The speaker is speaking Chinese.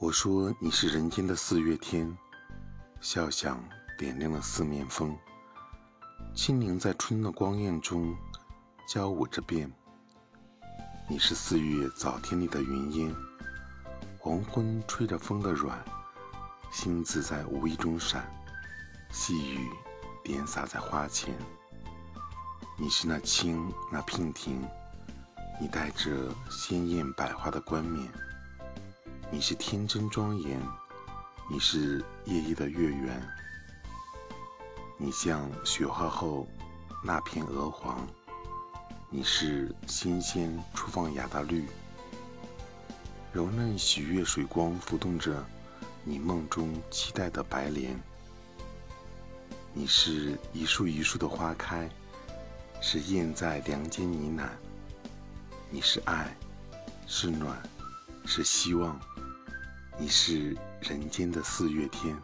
我说你是人间的四月天，笑响点亮了四面风，轻灵在春的光艳中交舞着变。你是四月早天里的云烟，黄昏吹着风的软，星子在无意中闪，细雨点洒在花前。你是那青那娉婷，你带着鲜艳百花的冠冕。你是天真庄严，你是夜夜的月圆，你像雪化后那片鹅黄，你是新鲜初放芽的绿，柔嫩喜悦水光浮动着你梦中期待的白莲。你是一树一树的花开，是燕在梁间呢喃，你是爱，是暖，是希望。你是人间的四月天。